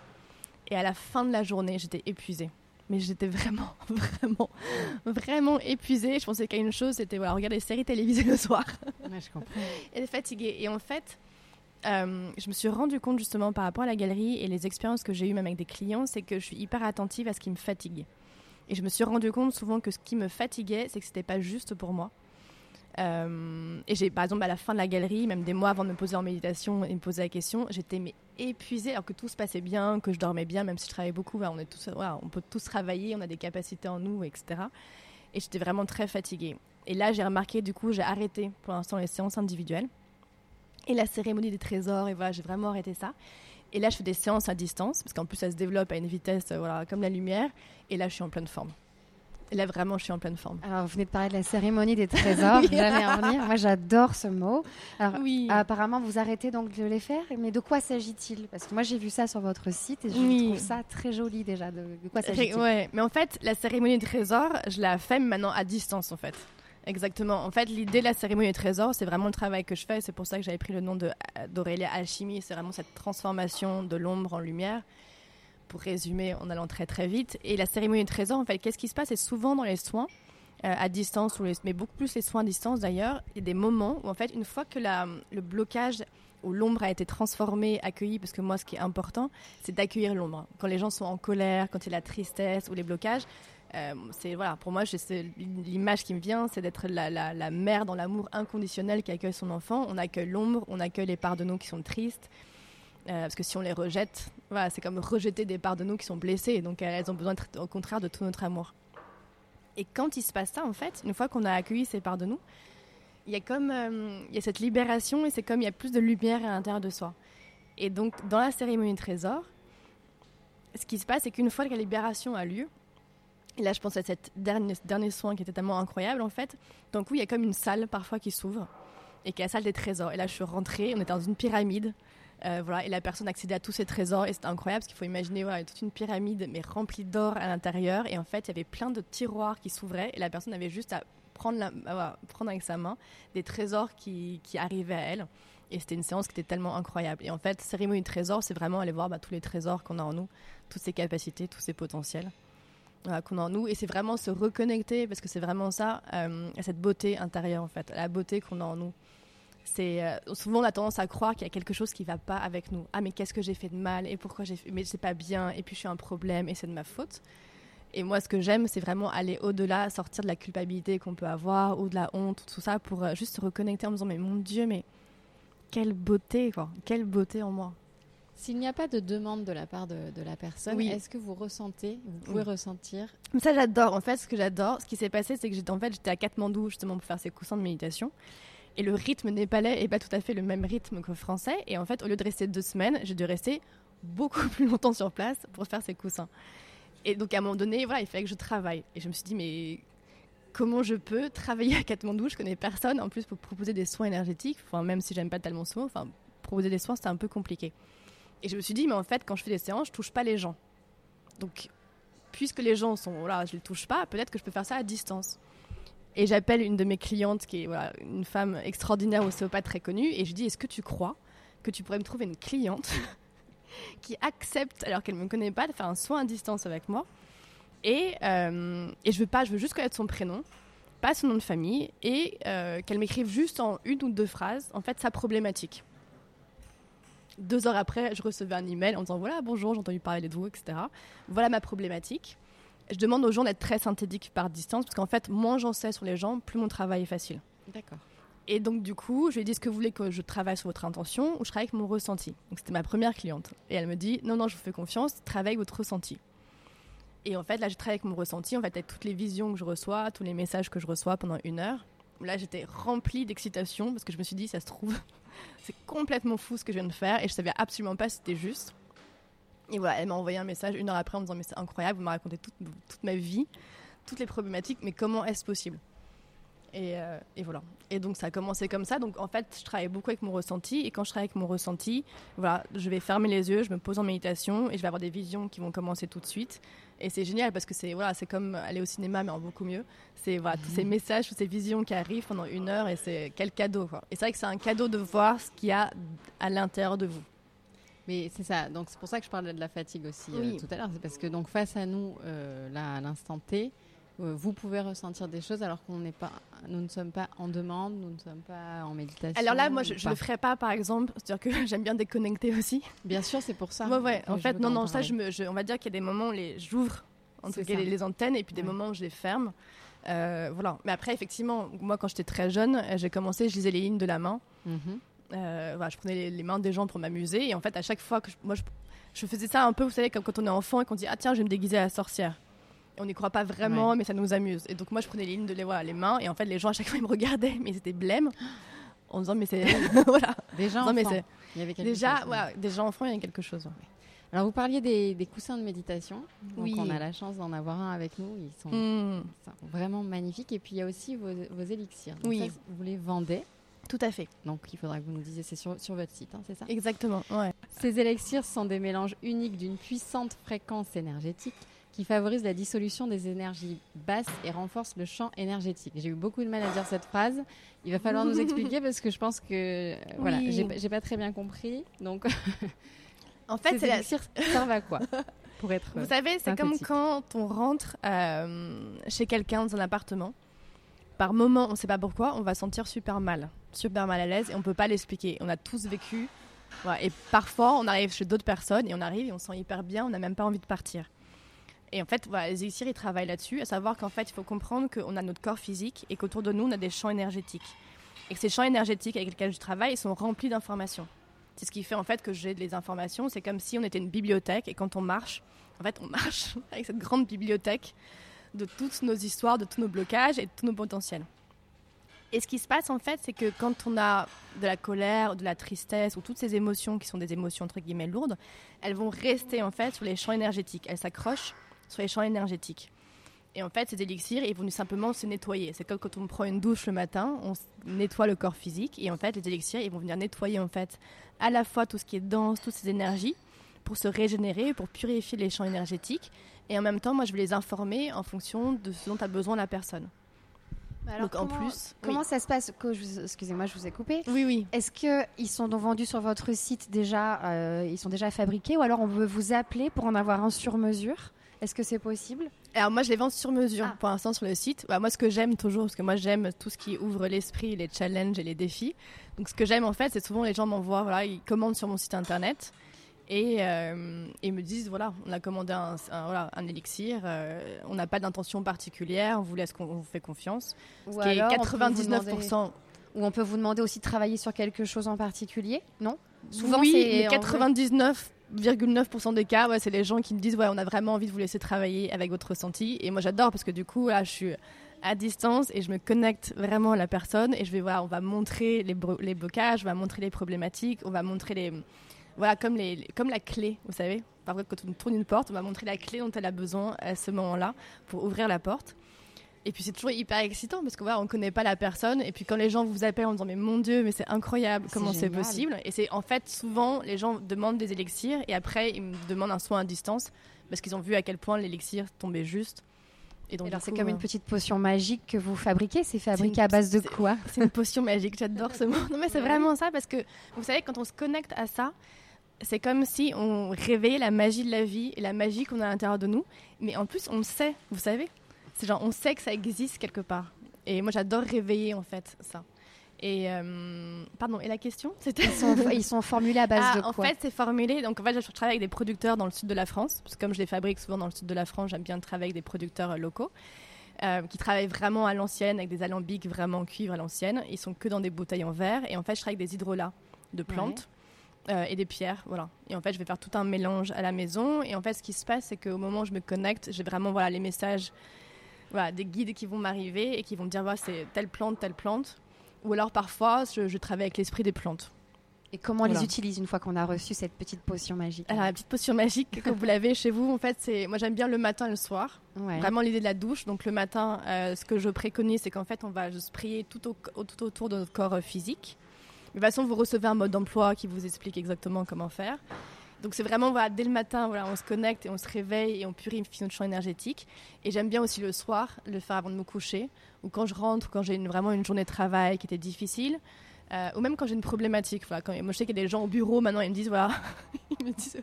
Et à la fin de la journée, j'étais épuisée. Mais j'étais vraiment, vraiment, vraiment épuisée. Je pensais qu'à une chose, c'était voilà, regarder des séries télévisées le soir Ouais, je comprends. et fatiguée. Et en fait, euh, je me suis rendu compte justement par rapport à la galerie et les expériences que j'ai eues même avec des clients, c'est que je suis hyper attentive à ce qui me fatigue. Et je me suis rendu compte souvent que ce qui me fatiguait, c'est que c'était pas juste pour moi. Euh, et j'ai, par exemple, à la fin de la galerie, même des mois avant de me poser en méditation et me poser la question, j'étais mais épuisée alors que tout se passait bien, que je dormais bien, même si je travaillais beaucoup. on, peut tous travailler, on a des capacités en nous, etc. Et j'étais vraiment très fatiguée. Et là, j'ai remarqué, du coup, j'ai arrêté pour l'instant les séances individuelles et la cérémonie des trésors. Et voilà, j'ai vraiment arrêté ça. Et là, je fais des séances à distance parce qu'en plus, ça se développe à une vitesse, comme la lumière. Et là, je suis en pleine forme. Là, vraiment, je suis en pleine forme. Alors vous venez de parler de la cérémonie des trésors, Oui. j'allais en venir. Moi j'adore ce mot. Alors Oui. apparemment vous arrêtez donc de les faire, mais de quoi s'agit-il? Parce que moi j'ai vu ça sur votre site et je Oui. trouve ça très joli déjà. De, de quoi s'agit-il? Ouais, mais en fait, la cérémonie des trésors, je la fais maintenant à distance, en fait. Exactement. En fait, l'idée de la cérémonie des trésors, c'est vraiment le travail que je fais. C'est pour ça que j'avais pris le nom de- d'Aurélia Alchimie. C'est vraiment cette transformation de l'ombre en lumière. Pour résumer, en allant très très vite. Et la cérémonie des trésors, en fait, qu'est-ce qui se passe? C'est souvent dans les soins euh, à distance, ou mais beaucoup plus les soins à distance d'ailleurs. Il y a des moments où, en fait, une fois que le blocage où l'ombre a été transformée, accueillie, parce que moi, ce qui est important, c'est d'accueillir l'ombre. Quand les gens sont en colère, quand il y a la tristesse ou les blocages, euh, c'est voilà, pour moi, l'image qui me vient, c'est d'être la, la- la mère dans l'amour inconditionnel qui accueille son enfant. On accueille l'ombre, on accueille les parts de nous qui sont tristes. euh, parce que si on les rejette, voilà, c'est comme rejeter des parts de nous qui sont blessées. Donc elles ont besoin, au contraire, de tout notre amour. Et quand il se passe ça, en fait, une fois qu'on a accueilli ces parts de nous, il y a comme euh, il y a cette libération et c'est comme il y a plus de lumière à l'intérieur de soi. Et donc dans la cérémonie trésor, ce qui se passe, c'est qu'une fois que la libération a lieu, et là je pense à cette dernier, dernier soin qui était tellement incroyable en fait, d'un coup il y a comme une salle parfois qui s'ouvre et qui est la salle des trésors. Et là je suis rentrée, on était dans une pyramide. Euh, voilà, et la personne accédait à tous ces trésors et c'était incroyable parce qu'il faut imaginer voilà, toute une pyramide mais remplie d'or à l'intérieur et en fait il y avait plein de tiroirs qui s'ouvraient et la personne avait juste à prendre, la, prendre avec sa main des trésors qui, qui arrivaient à elle. Et c'était une séance qui était tellement incroyable. Et en fait cérémonie de trésors c'est vraiment aller voir bah, tous les trésors qu'on a en nous toutes ces capacités tous ces potentiels qu'on a en nous. Et c'est vraiment se reconnecter parce que c'est vraiment ça euh, à cette beauté intérieure en fait à la beauté qu'on a en nous c'est euh, souvent on a tendance à croire qu'il y a quelque chose qui va pas avec nous. Ah mais qu'est-ce que j'ai fait de mal et pourquoi j'ai fait mais c'est pas bien et puis je suis un problème et c'est de ma faute. Et moi ce que j'aime c'est vraiment aller au-delà, sortir de la culpabilité qu'on peut avoir ou de la honte tout ça pour euh, juste se reconnecter en me disant mais mon dieu mais quelle beauté quoi, quelle beauté en moi. S'il n'y a pas de demande de la part de, de la personne, Oui. est-ce que vous ressentez, vous pouvez Oui. ressentir Ça j'adore. En fait, ce que j'adore, ce qui s'est passé, c'est que j'étais en fait j'étais à Katmandou justement pour faire ces coussins de méditation. Et le rythme népalais est pas tout à fait le même rythme que français. Et en fait, au lieu de rester deux semaines, j'ai dû rester beaucoup plus longtemps sur place pour faire ces coussins. Et donc à un moment donné, voilà, il fallait que je travaille. Et je me suis dit mais comment je peux travailler à Katmandou? Je connais personne en plus pour proposer des soins énergétiques. Enfin, même si j'aime pas tellement soins, enfin, proposer des soins, c'était un peu compliqué. Et je me suis dit, mais en fait, quand je fais des séances, je touche pas les gens. Donc, puisque les gens sont là, je les touche pas, peut-être que je peux faire ça à distance. Et j'appelle une de mes clientes, qui est une femme extraordinaire ostéopathe très connue, et je dis, est-ce que tu crois que tu pourrais me trouver une cliente qui accepte, alors qu'elle ne me connaît pas, de faire un soin à distance avec moi et, euh, et je veux pas, je veux juste connaître son prénom, pas son nom de famille, et euh, qu'elle m'écrive juste en une ou deux phrases, en fait, sa problématique. Deux heures après, je recevais un email en disant voilà, bonjour, j'ai entendu parler de vous, etc. Voilà ma problématique. Je demande aux gens d'être très synthétiques par distance, parce qu'en fait, moins j'en sais sur les gens, plus mon travail est facile. D'accord. Et donc, du coup, je lui ai dit est-ce que vous voulez que je travaille sur votre intention ou je travaille avec mon ressenti? Donc, c'était ma première cliente. Et elle me dit non, non, je vous fais confiance, travaille avec votre ressenti. Et en fait, là, je travaille avec mon ressenti, en fait, avec toutes les visions que je reçois, tous les messages que je reçois pendant une heure. Là, j'étais remplie d'excitation parce que je me suis dit, ça se trouve, c'est complètement fou ce que je viens de faire et je savais absolument pas si c'était juste. Et voilà, elle m'a envoyé un message une heure après en me disant, mais c'est incroyable, vous m'avez raconté toute, toute ma vie, toutes les problématiques, mais comment est-ce possible? Et, euh, et, voilà. Et donc ça a commencé comme ça. Donc en fait, je travaille beaucoup avec mon ressenti. Et quand je travaille avec mon ressenti, voilà, je vais fermer les yeux, je me pose en méditation et je vais avoir des visions qui vont commencer tout de suite. Et c'est génial parce que c'est voilà, c'est comme aller au cinéma mais en beaucoup mieux. C'est voilà, tous ces Mhm. messages, toutes ces visions qui arrivent pendant une heure et c'est quel cadeau. Quoi. Et c'est vrai que c'est un cadeau de voir ce qu'il y a à l'intérieur de vous. Mais c'est ça, donc c'est pour ça que je parlais de la fatigue aussi euh, tout à l'heure. C'est parce que donc face à nous, euh, là à l'instant T, euh, vous pouvez ressentir des choses alors qu'on n'est pas, nous ne sommes pas en demande, nous ne sommes pas en méditation. Alors là, moi, je, pas. le ferai pas, par exemple. C'est-à-dire que j'aime bien déconnecter aussi. Bien sûr, c'est pour ça. Ouais, ouais. En fait, non, non, ça, je me, je- on va dire qu'il y a des moments où les, j'ouvre les, les antennes et puis des Ouais. moments où je les ferme. Voilà. Mais après, effectivement, moi, quand j'étais très jeune, j'ai commencé, je lisais les lignes de la main. Mhm. Euh, voilà, je prenais les, les mains des gens pour m'amuser. Et en fait, à chaque fois que je, moi, je, je faisais ça un peu, vous savez, comme quand on est enfant et qu'on dit Ah, tiens, je vais me déguiser à la sorcière. Et on n'y croit pas vraiment, mais ça nous amuse. Et donc, moi, je prenais les lignes de les, voilà, les mains. Et en fait, les gens, à chaque fois, ils me regardaient, mais ils étaient blêmes. En disant, mais c'est. voilà. Déjà, Non, mais il y avait quelque Déjà, chose, ouais. déjà enfant, il y a quelque chose. Alors vous parliez des, des coussins de méditation. Donc Oui. on a la chance d'en avoir un avec nous. Ils sont, ils sont vraiment magnifiques. Et puis il y a aussi vos, vos élixirs. Donc Oui. ça, vous les vendez. Tout à fait. Donc il faudra que vous nous disiez, c'est sur, sur votre site, hein, c'est ça? Exactement. Ouais. Ces élixirs sont des mélanges uniques d'une puissante fréquence énergétique qui favorise la dissolution des énergies basses et renforce le champ énergétique. J'ai eu beaucoup de mal à dire cette phrase. Il va falloir nous expliquer parce que je pense que euh, voilà, j'ai pas très bien compris. Donc En fait, ces c'est la- servent à quoi? Pour être Vous savez, c'est comme quand on rentre euh, chez quelqu'un dans un appartement. Par moment, on ne sait pas pourquoi, on va sentir super mal, super mal à l'aise et on peut pas l'expliquer. On a tous vécu. et parfois, on arrive chez d'autres personnes et on arrive et on se sent hyper bien, on n'a même pas envie de partir. Et en fait, les élixirs, ils travaillent là-dessus, à savoir qu'en fait, il faut comprendre qu'on a notre corps physique et qu'autour de nous, on a des champs énergétiques. Et que ces champs énergétiques avec lesquels je travaille, ils sont remplis d'informations. C'est ce qui fait en fait que j'ai des informations. C'est comme si on était une bibliothèque et quand on marche, en fait, on marche avec cette grande bibliothèque de toutes nos histoires, de tous nos blocages et de tous nos potentiels. Et ce qui se passe en fait, c'est que quand on a de la colère, de la tristesse ou toutes ces émotions qui sont des émotions entre guillemets lourdes, elles vont rester en fait sur les champs énergétiques. Elles s'accrochent sur les champs énergétiques. Et en fait, ces élixirs, ils vont simplement se nettoyer. C'est comme quand on prend une douche le matin, on nettoie le corps physique. Et en fait, les élixirs, ils vont venir nettoyer en fait à la fois tout ce qui est dense, toutes ces énergies, pour se régénérer, pour purifier les champs énergétiques. Et en même temps, moi, je vais les informer en fonction de ce dont a besoin la personne. Alors, Donc en comment- plus, Comment ça se passe Excusez-moi, je vous ai coupé. oui, oui. Est-ce qu'ils sont donc vendus sur votre site déjà euh, Ils sont déjà fabriqués ou alors on peut vous appeler pour en avoir un sur mesure? Est-ce que c'est possible? Alors moi, je les vends sur mesure Ah. pour l'instant sur le site. Bah, moi, ce que j'aime toujours, parce que moi, j'aime tout ce qui ouvre l'esprit, les challenges et les défis. Donc, ce que j'aime en fait, c'est souvent les gens m'envoient, voilà, ils commandent sur mon site internet et euh, ils me disent, voilà, on a commandé un, un- voilà, un élixir, euh, on n'a pas d'intention particulière, on vous laisse, on vous fait confiance. Ou Ce qui est alors, on peut vous 99%. demander- Ou on peut vous demander aussi de travailler sur quelque chose en particulier Non? Souvent, oui, mais en 99,9% des cas, ouais, c'est les gens qui me disent ouais, on a vraiment envie de vous laisser travailler avec votre ressenti. Et moi, j'adore parce que du coup, là, je suis à distance et je me connecte vraiment à la personne et je vais voilà, on va montrer les, les blocages, on va montrer les problématiques, on va montrer les voilà comme les les- comme la clé, vous savez. Parfois, quand on tourne une porte, on va montrer la clé dont elle a besoin à ce moment-là pour ouvrir la porte. Et puis c'est toujours hyper excitant parce que voilà, on connaît pas la personne. Et puis quand les gens vous appellent en disant mais mon Dieu, mais c'est incroyable, comment c'est possible? Et c'est en fait souvent les gens demandent des élixirs et après ils me demandent un soin à distance parce qu'ils ont vu à quel point l'élixir tombait juste. Et donc Alors c'est comme euh, une petite potion magique que vous fabriquez? C'est fabriqué une- à base de quoi? C'est une potion magique, j'adore ce mot. Non mais c'est vraiment ça parce que vous savez quand on se connecte à ça, c'est comme si on réveillait la magie de la vie et la magie qu'on a à l'intérieur de nous. Mais en plus on le sait, vous savez. C'est genre on sait que ça existe quelque part. Et moi j'adore réveiller en fait ça. Et euh, pardon, et la question c'était ils sont, ils sont formulés à base ah, de en quoi fait, c'est formulé. Donc, en fait, je travaille avec des producteurs dans le sud de la France. Parce que comme je les fabrique souvent dans le sud de la France, j'aime bien travailler avec des producteurs euh, locaux euh, qui travaillent vraiment à l'ancienne, avec des alambics vraiment en cuivre à l'ancienne. Ils sont que dans des bouteilles en verre. Et en fait, je travaille avec des hydrolats de plantes. Euh, et des pierres, voilà. Et en fait, je vais faire tout un mélange à la maison. Et en fait, ce qui se passe, c'est qu'au moment où je me connecte, j'ai vraiment voilà, les messages, voilà, des guides qui vont m'arriver et qui vont me dire voilà, c'est telle plante, telle plante. Ou alors parfois, je, je travaille avec l'esprit des plantes. Et comment on Voilà. les utilise une fois qu'on a reçu cette petite potion magique Alors, la petite potion magique que vous l'avez chez vous, en fait, c'est. Moi, j'aime bien le matin et le soir. Ouais. Vraiment l'idée de la douche. Donc, le matin, euh, ce que je préconise, c'est qu'en fait, on va juste prier tout, au- au- tout autour de notre corps euh, physique. De toute façon, vous recevez un mode d'emploi qui vous explique exactement comment faire. Donc, c'est vraiment, voilà, dès le matin, voilà, on se connecte et on se réveille et on purifie notre champ énergétique. Et j'aime bien aussi le soir, le faire avant de me coucher, ou quand je rentre, ou quand j'ai vraiment une journée de travail qui était difficile. Euh, ou même quand j'ai une problématique. Voilà, moi, je sais qu'il y a des gens au bureau maintenant, ils me disent voilà, ils me disent,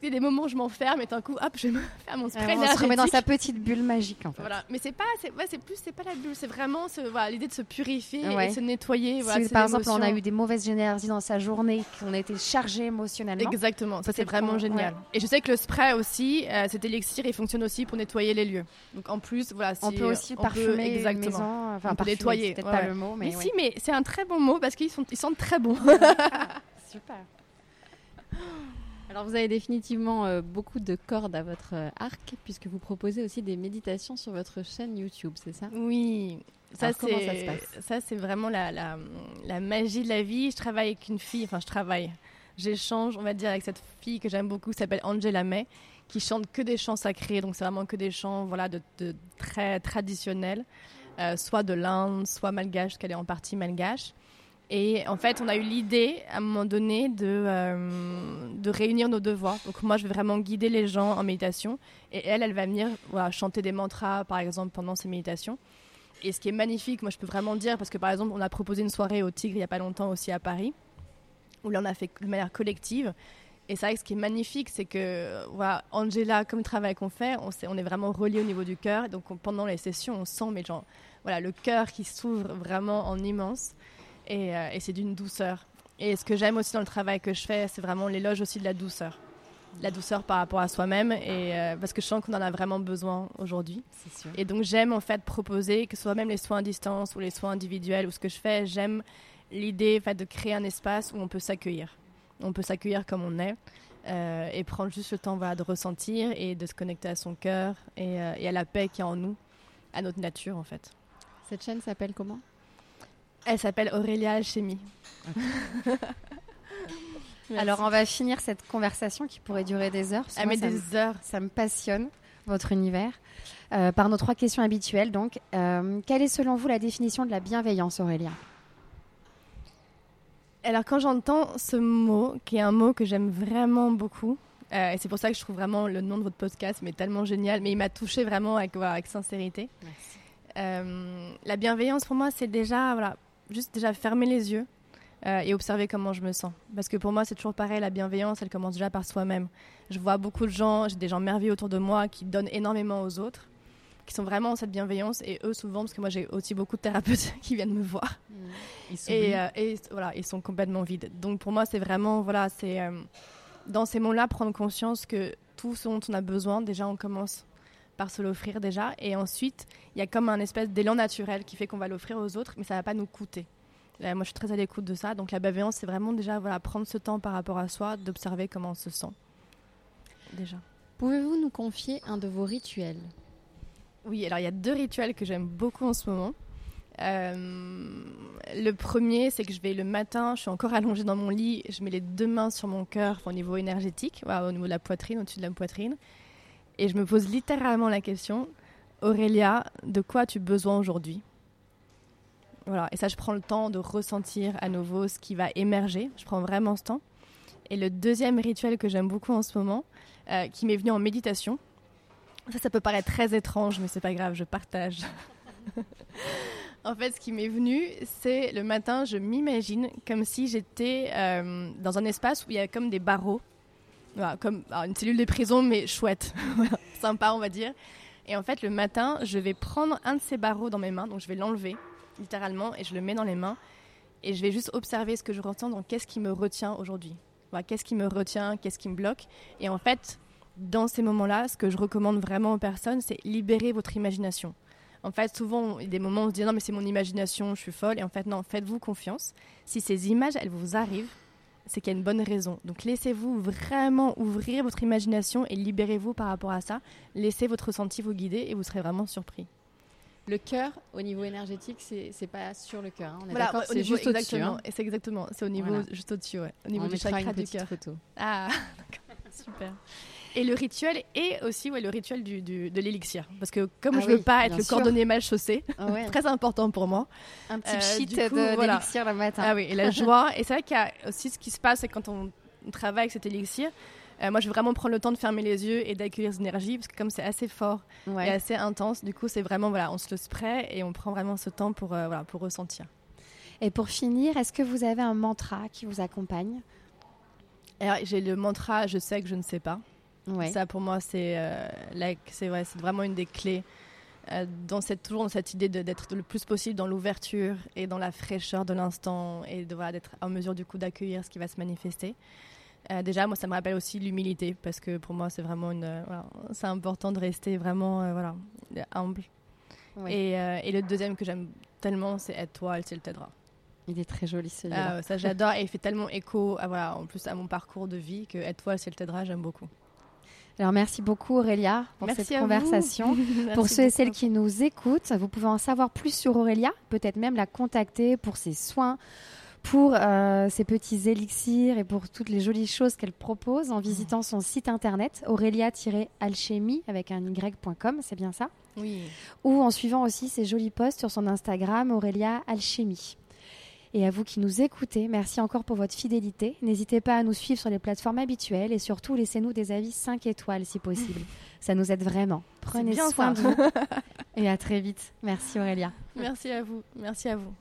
il y a des moments où je m'enferme et d'un coup, hop, je vais me faire mon spray on se remet dans sa petite bulle magique en fait. Voilà, mais c'est pas, c'est ouais, plus, c'est pas la bulle, c'est vraiment voilà, l'idée de se purifier Ouais. et de se nettoyer. Voilà, par exemple on a eu des mauvaises énergies dans sa journée, qu'on a été chargé émotionnellement. Exactement, ça c'est vraiment génial. Et je sais que le spray aussi, euh, cet élixir, il fonctionne aussi pour nettoyer les lieux. Donc en plus, voilà, on si, peut euh, aussi on peut- parfumer une exactement. maison, enfin On peut parfumer, nettoyer, peut-être pas le mot, mais, Mais si, mais c'est un très bon mot parce qu'ils sont, ils sentent très bon. Super. Alors vous avez définitivement euh, beaucoup de cordes à votre euh, arc puisque vous proposez aussi des méditations sur votre chaîne YouTube, c'est ça? Oui, ça c'est ça c'est vraiment la, la, la magie de la vie. Je travaille avec une fille, enfin je travaille, j'échange, on va dire, avec cette fille que j'aime beaucoup, qui s'appelle Angela May, qui chante que des chants sacrés. Donc c'est vraiment que des chants, voilà, de, de très traditionnels, euh, soit de l'Inde, soit malgache, parce qu'elle est en partie malgache. Et en fait, on a eu l'idée à un moment donné de, euh, de réunir nos deux voix. Donc moi, je vais vraiment guider les gens en méditation. Et elle, elle va venir chanter des mantras, par exemple, pendant ces méditations. Et ce qui est magnifique, moi je peux vraiment dire, parce que par exemple, on a proposé une soirée au Tigre il n'y a pas longtemps aussi à Paris, où là on a fait de manière collective. Et c'est vrai que ce qui est magnifique, c'est que Angela, comme le travail qu'on fait, on, est vraiment relié au niveau du cœur. Donc on- pendant les sessions, on sent mais genre, voilà, le cœur qui s'ouvre vraiment en immense. Et, euh, et c'est d'une douceur. Et ce que j'aime aussi dans le travail que je fais, c'est vraiment l'éloge aussi de la douceur. La douceur par rapport à soi-même, et euh, parce que je sens qu'on en a vraiment besoin aujourd'hui. Et donc j'aime en fait proposer, que ce soit même les soins à distance ou les soins individuels ou ce que je fais, j'aime l'idée en fait, de créer un espace où on peut s'accueillir. On peut s'accueillir comme on est euh, et prendre juste le temps voilà, de ressentir et de se connecter à son cœur et, euh, et à la paix qu'il y a en nous, à notre nature en fait. Cette chaîne s'appelle comment? Elle s'appelle Aurélia Alchimie. Alors on va finir cette conversation qui pourrait durer des heures. moi, ça me- des heures. Ça me passionne, votre univers. Euh, par nos trois questions habituelles, donc, euh, quelle est selon vous la définition de la bienveillance, Aurélien Alors quand j'entends ce mot, qui est un mot que j'aime vraiment beaucoup, euh, et c'est pour ça que je trouve vraiment le nom de votre podcast mais tellement génial, mais il m'a touché vraiment avec, sincérité. La bienveillance pour moi, c'est déjà voilà, juste déjà fermer les yeux euh, et observer comment je me sens. Parce que pour moi, c'est toujours pareil, la bienveillance, elle commence déjà par soi-même. Je vois beaucoup de gens, j'ai des gens merveilleux autour de moi qui donnent énormément aux autres, qui sont vraiment dans cette bienveillance et eux souvent, parce que moi j'ai aussi beaucoup de thérapeutes qui viennent me voir. Ils s'oublient. Et, euh, et voilà, ils sont complètement vides. Donc pour moi, c'est vraiment, voilà, c'est euh, dans ces mots-là, prendre conscience que tout ce dont on a besoin, déjà, on commence par se l'offrir déjà. Et ensuite, il y a comme un espèce d'élan naturel qui fait qu'on va l'offrir aux autres, mais ça va pas nous coûter. Moi, je suis très à l'écoute de ça. Donc la bienveillance, c'est vraiment déjà voilà, prendre ce temps par rapport à soi, d'observer comment on se sent. Déjà. Pouvez-vous nous confier un de vos rituels? Oui, alors il y a deux rituels que j'aime beaucoup en ce moment. Euh, le premier, c'est que je vais le matin, je suis encore allongée dans mon lit, je mets les deux mains sur mon cœur au niveau énergétique, voilà, au niveau de la poitrine, au-dessus de la poitrine, et je me pose littéralement la question Aurélia, de quoi as-tu besoin aujourd'hui? Voilà, et ça, je prends le temps de ressentir à nouveau ce qui va émerger. Je prends vraiment ce temps. Et le deuxième rituel que j'aime beaucoup en ce moment, euh, qui m'est venu en méditation, ça, ça peut paraître très étrange, mais c'est pas grave, je partage. en fait, ce qui m'est venu, c'est le matin, je m'imagine comme si j'étais euh, dans un espace où il y a comme des barreaux, Voilà, comme alors, une cellule de prison, mais chouette, sympa, on va dire. Et en fait, le matin, je vais prendre un de ces barreaux dans mes mains, donc je vais l'enlever littéralement et je le mets dans les mains et je vais juste observer ce que je ressens, donc qu'est-ce qui me retient aujourd'hui? Voilà, qu'est-ce qui me retient, qu'est-ce qui me bloque? Et en fait, dans ces moments-là, ce que je recommande vraiment aux personnes, c'est libérer votre imagination. En fait, souvent, il y a des moments où on se dit non, mais c'est mon imagination, je suis folle. Et en fait, non, faites-vous confiance. Si ces images, elles vous arrivent, c'est qu'il y a une bonne raison. Donc, laissez-vous vraiment ouvrir votre imagination et libérez-vous par rapport à ça. Laissez votre ressenti vous guider et vous serez vraiment surpris. Le cœur, au niveau énergétique, c'est pas sur le cœur. hein. On est Voilà, d'accord, c'est juste au-dessus. hein. C'est exactement, c'est au niveau Voilà. juste au-dessus, ouais. Au niveau On du chakra une du cœur. Ah, d'accord, super. Et le rituel est aussi ouais, le rituel du, du- de l'élixir. Parce que comme Ah je veux oui, pas être le cordonnier mal chaussé, Ah ouais, très important pour moi. un petit Euh, shit coup, de- voilà. d'élixir le matin. Ah oui, et la joie. et c'est vrai qu'il y a aussi ce qui se passe, c'est quand on travaille avec cet élixir. euh, moi, je vais vraiment prendre le temps de fermer les yeux et d'accueillir cette énergie, parce que comme c'est assez fort Ouais. et assez intense, du coup, c'est vraiment, voilà, on se le spray et on prend vraiment ce temps pour, euh, voilà, pour ressentir. Et pour finir, est-ce que vous avez un mantra qui vous accompagne? Alors, j'ai le mantra, je sais que je ne sais pas. Ouais. Ça, pour moi, c'est euh, c'est ouais, c'est vraiment une des clés. euh, dans cette, toujours dans cette idée d'être le plus possible dans l'ouverture et dans la fraîcheur de l'instant et de voilà, d'être en mesure du coup d'accueillir ce qui va se manifester. Euh, déjà, moi, ça me rappelle aussi l'humilité parce que pour moi, c'est vraiment une, euh, voilà, c'est important de rester vraiment euh, voilà, humble. Ouais. Et, et le deuxième que j'aime tellement, c'est aide-toi, elle ciel t'aidera. Il est très joli celui-là. Ah, ça, j'adore et il fait tellement écho, à, voilà, en plus à mon parcours de vie que aide-toi, elle ciel t'aidera, j'aime beaucoup. Alors merci beaucoup Aurélia pour Merci cette conversation. Pour ceux et celles qui nous écoutent, vous pouvez en savoir plus sur Aurélia, peut-être même la contacter pour ses soins, pour euh, ses petits élixirs et pour toutes les jolies choses qu'elle propose en visitant son site internet aurélia-alchimie avec un y.com, c'est bien ça? Oui. Ou en suivant aussi ses jolis posts sur son Instagram Aurélia Alchimie. Et à vous qui nous écoutez, merci encore pour votre fidélité. N'hésitez pas à nous suivre sur les plateformes habituelles et surtout laissez-nous des avis 5 étoiles si possible. Ça nous aide vraiment. Prenez bien soin de vous et à très vite. Merci Aurélia. Merci à vous. Merci à vous.